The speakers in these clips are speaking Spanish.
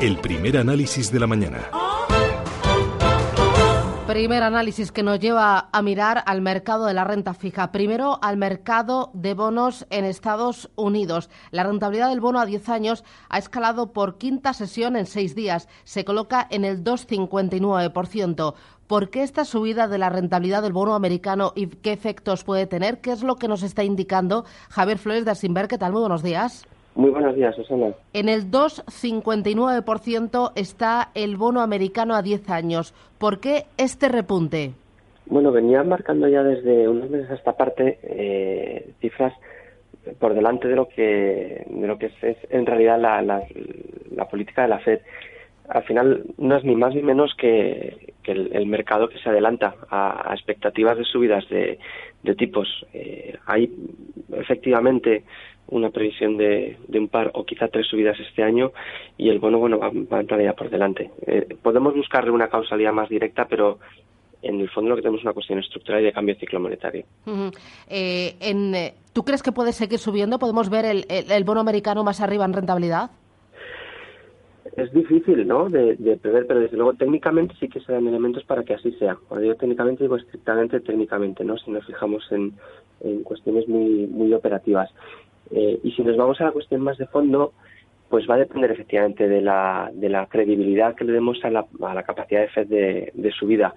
El primer análisis de la mañana. Primer análisis que nos lleva a mirar al mercado de la renta fija. Primero al mercado de bonos en Estados Unidos. La rentabilidad del bono a 10 años ha escalado por quinta sesión en seis días. Se coloca en el 2,59%. ¿Por qué esta subida de la rentabilidad del bono americano y qué efectos puede tener? ¿Qué es lo que nos está indicando Javier Flores de Asimber? ¿Qué tal? Muy buenos días. Muy buenos días, Susana. En el 2,59% está el bono americano a 10 años. ¿Por qué este repunte? Bueno, venía marcando ya desde unos meses a esta parte eh, cifras por delante de lo que de lo que es, en realidad la, la, política de la Fed. Al final no es ni más ni menos que, el, mercado que se adelanta a, expectativas de subidas de, tipos. Eh, hay efectivamente una previsión de, un par o quizá tres subidas este año y el bono bueno va, a entrar ya por delante. Eh, podemos buscarle una causalidad más directa, pero en el fondo lo que tenemos es una cuestión estructural y de cambio de ciclo monetario. Eh, en, eh, ¿Tú crees que puede seguir subiendo? ¿Podemos ver el, bono americano más arriba en rentabilidad? Es difícil, ¿no?, de, prever, pero desde luego técnicamente sí que se dan elementos para que así sea. Cuando digo técnicamente, digo estrictamente técnicamente, ¿no?, si nos fijamos en, en cuestiones muy, muy operativas. Eh, y si nos vamos a la cuestión más de fondo, pues va a depender efectivamente de la, de la credibilidad que le demos a la, a la capacidad de FED de, de subida.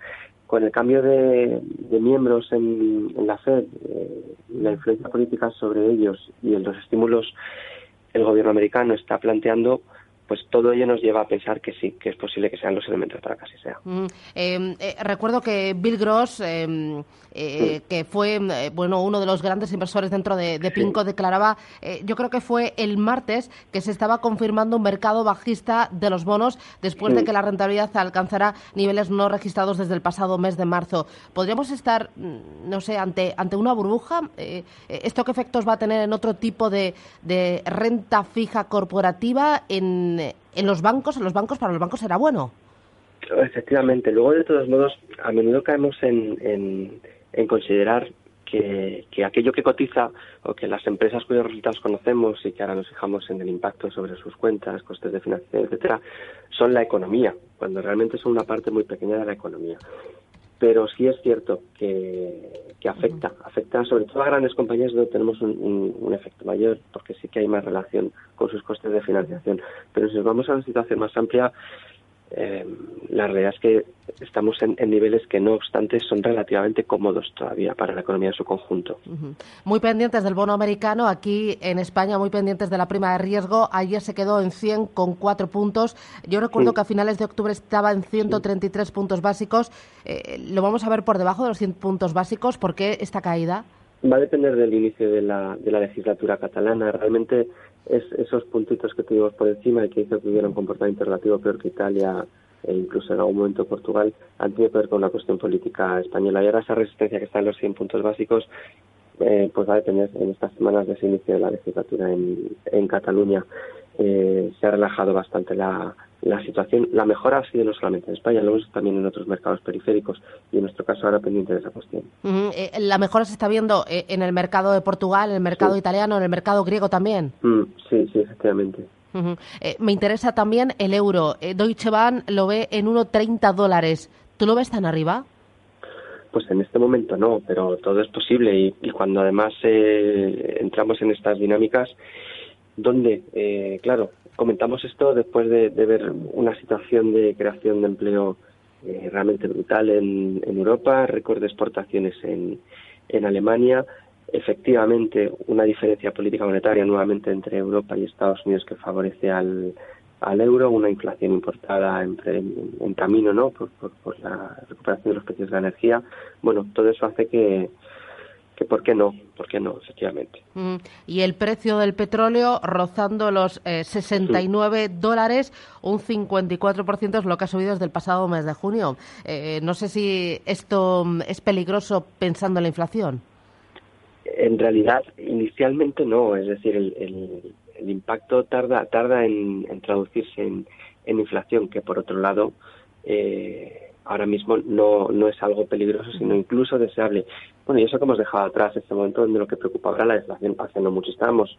Con el cambio de, de miembros en, en, la FED, eh, la influencia política sobre ellos y los estímulos el gobierno americano está planteando, pues todo ello nos lleva a pensar que sí, que es posible que sean los elementos para que así sea. Mm, em, eh, recuerdo que Bill Gross, eh, que fue eh, bueno uno de los grandes inversores dentro de, Pinco, declaraba, yo creo que fue el martes, que se estaba confirmando un mercado bajista de los bonos después de que la rentabilidad alcanzara niveles no registrados desde el pasado mes de marzo. ¿Podríamos estar, mm, no sé, ante, ante una burbuja? ¿Esto qué efectos va a tener en otro tipo de, de renta fija corporativa en en, los bancos, en los bancos para los bancos será bueno. Efectivamente. Luego, de todos modos, a menudo caemos en, en, considerar que, que, aquello que cotiza o que las empresas cuyos resultados conocemos y que ahora nos fijamos en el impacto sobre sus cuentas, costes de financiación, etcétera, son la economía, cuando realmente son una parte muy pequeña de la economía pero sí es cierto que, afecta, afecta sobre todo a grandes compañías donde tenemos un, efecto mayor, porque sí que hay más relación con sus costes de financiación. Pero si nos vamos a una situación más amplia, eh, la realidad es que estamos en, niveles que, no obstante, son relativamente cómodos todavía para la economía en su conjunto. Muy pendientes del bono americano, aquí en España, muy pendientes de la prima de riesgo. Ayer se quedó en 100 con cuatro puntos. Yo recuerdo que a finales de octubre estaba en 133 puntos básicos. Eh, ¿Lo vamos a ver por debajo de los 100 puntos básicos? ¿Por qué esta caída? Va a depender del inicio de la, de la legislatura catalana. Realmente es esos puntitos que tuvimos por encima y que hizo que hubiera un comportamiento relativo peor que Italia e incluso en algún momento Portugal han tenido que ver con la cuestión política española. Y ahora esa resistencia que está en los 100 puntos básicos eh, pues va a depender en estas semanas de ese inicio de la legislatura en, en Cataluña. Eh, se ha relajado bastante la, la situación, la mejora ha sido no solamente en España, lo vemos también en otros mercados periféricos y en nuestro caso ahora pendiente de esa cuestión. Eh, la mejora se está viendo eh, en el mercado de Portugal, en el mercado italiano, en el mercado griego también. Mm, sí, sí, efectivamente. Eh, me interesa también el euro. Deutsche Bank lo ve en 1,30 dólares. ¿Tú lo ves tan arriba? Pues en este momento no, pero todo es posible y, y cuando además entramos en estas dinámicas, donde, claro, comentamos esto después de, ver una situación de creación de empleo eh, realmente brutal en, Europa, récord de exportaciones en, en Alemania, efectivamente una diferencia política monetaria nuevamente entre Europa y Estados Unidos que favorece al, al euro, una inflación importada en, en, camino ¿no? Por, por, la recuperación de los precios de la energía. Bueno, todo eso hace que, que por qué no, por qué no, efectivamente. Mm, y el precio del petróleo rozando los 69 dólares, un 54% es lo que ha subido desde el pasado mes de junio. no sé si esto mm, es peligroso pensando en la inflación. En realidad, inicialmente no, es decir, el, impacto tarda, tarda en, traducirse en, inflación, que por otro lado eh, ahora mismo no, no es algo peligroso, sino incluso deseable. Bueno, y eso que hemos dejado atrás, este momento donde lo que preocupaba era la deflación, hace no mucho estábamos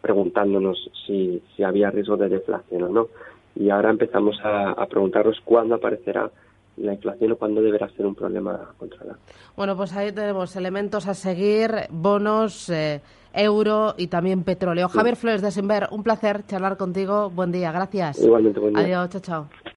preguntándonos si, si había riesgo de deflación o no. Y ahora empezamos a, a preguntarnos cuándo aparecerá la inflación o cuándo deberá ser un problema a controlar. Bueno, pues ahí tenemos elementos a seguir, bonos, eh, euro y también petróleo. Javier Flores de Simber, un placer charlar contigo. Buen día, gracias. Igualmente, buen día. Adiós, chao, chao.